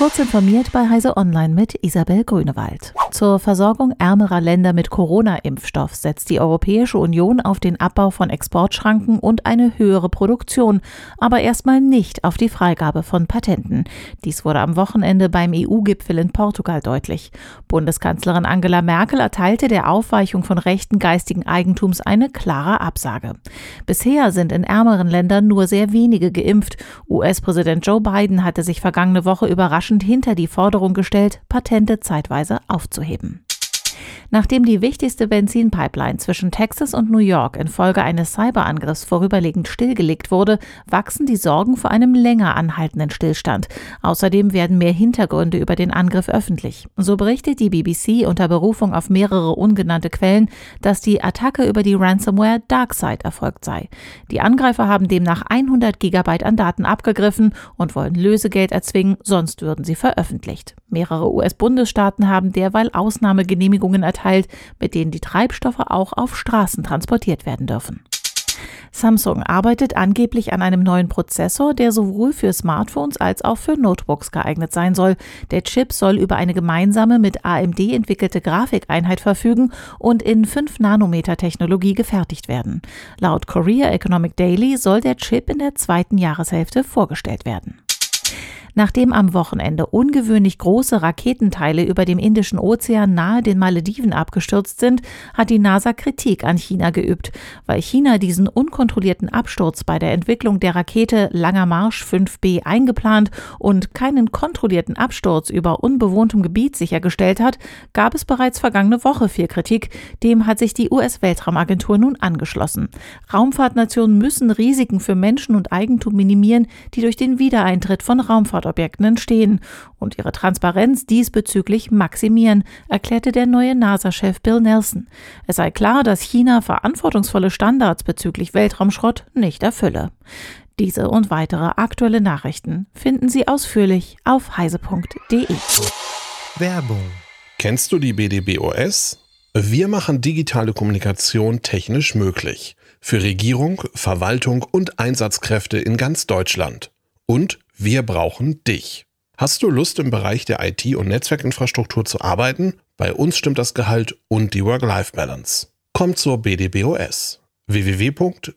Kurz informiert bei Heise Online mit Isabel Grünewald. Zur Versorgung ärmerer Länder mit Corona-Impfstoff setzt die Europäische Union auf den Abbau von Exportschranken und eine höhere Produktion, aber erstmal nicht auf die Freigabe von Patenten. Dies wurde am Wochenende beim EU-Gipfel in Portugal deutlich. Bundeskanzlerin Angela Merkel erteilte der Aufweichung von Rechten geistigen Eigentums eine klare Absage. Bisher sind in ärmeren Ländern nur sehr wenige geimpft. US-Präsident Joe Biden hatte sich vergangene Woche überraschend hinter die Forderung gestellt, Patente zeitweise aufzuheben. Nachdem die wichtigste Benzinpipeline zwischen Texas und New York infolge eines Cyberangriffs vorüberlegend stillgelegt wurde, wachsen die Sorgen vor einem länger anhaltenden Stillstand. Außerdem werden mehr Hintergründe über den Angriff öffentlich. So berichtet die BBC unter Berufung auf mehrere ungenannte Quellen, dass die Attacke über die Ransomware DarkSide erfolgt sei. Die Angreifer haben demnach 100 Gigabyte an Daten abgegriffen und wollen Lösegeld erzwingen, sonst würden sie veröffentlicht. Mehrere US-Bundesstaaten haben derweil Ausnahmegenehmigungen erteilt erteilt, mit denen die Treibstoffe auch auf Straßen transportiert werden dürfen. Samsung arbeitet angeblich an einem neuen Prozessor, der sowohl für Smartphones als auch für Notebooks geeignet sein soll. Der Chip soll über eine gemeinsame mit AMD entwickelte Grafikeinheit verfügen und in 5 Nanometer Technologie gefertigt werden. Laut Korea Economic Daily soll der Chip in der zweiten Jahreshälfte vorgestellt werden. Nachdem am Wochenende ungewöhnlich große Raketenteile über dem Indischen Ozean nahe den Malediven abgestürzt sind, hat die NASA Kritik an China geübt, weil China diesen unkontrollierten Absturz bei der Entwicklung der Rakete Langer Marsch 5B eingeplant und keinen kontrollierten Absturz über unbewohntem Gebiet sichergestellt hat, gab es bereits vergangene Woche viel Kritik. Dem hat sich die US-Weltraumagentur nun angeschlossen. Raumfahrtnationen müssen Risiken für Menschen und Eigentum minimieren, die durch den Wiedereintritt von Raumfahrt Raumfahrtobjekten entstehen und ihre Transparenz diesbezüglich maximieren, erklärte der neue NASA-Chef Bill Nelson. Es sei klar, dass China verantwortungsvolle Standards bezüglich Weltraumschrott nicht erfülle. Diese und weitere aktuelle Nachrichten finden Sie ausführlich auf heise.de. Werbung. Kennst du die BDBOS? Wir machen digitale Kommunikation technisch möglich. Für Regierung, Verwaltung und Einsatzkräfte in ganz Deutschland. Und wir brauchen dich. Hast du Lust im Bereich der IT- und Netzwerkinfrastruktur zu arbeiten? Bei uns stimmt das Gehalt und die Work-Life-Balance. Komm zur BDBOS www.bdbos.de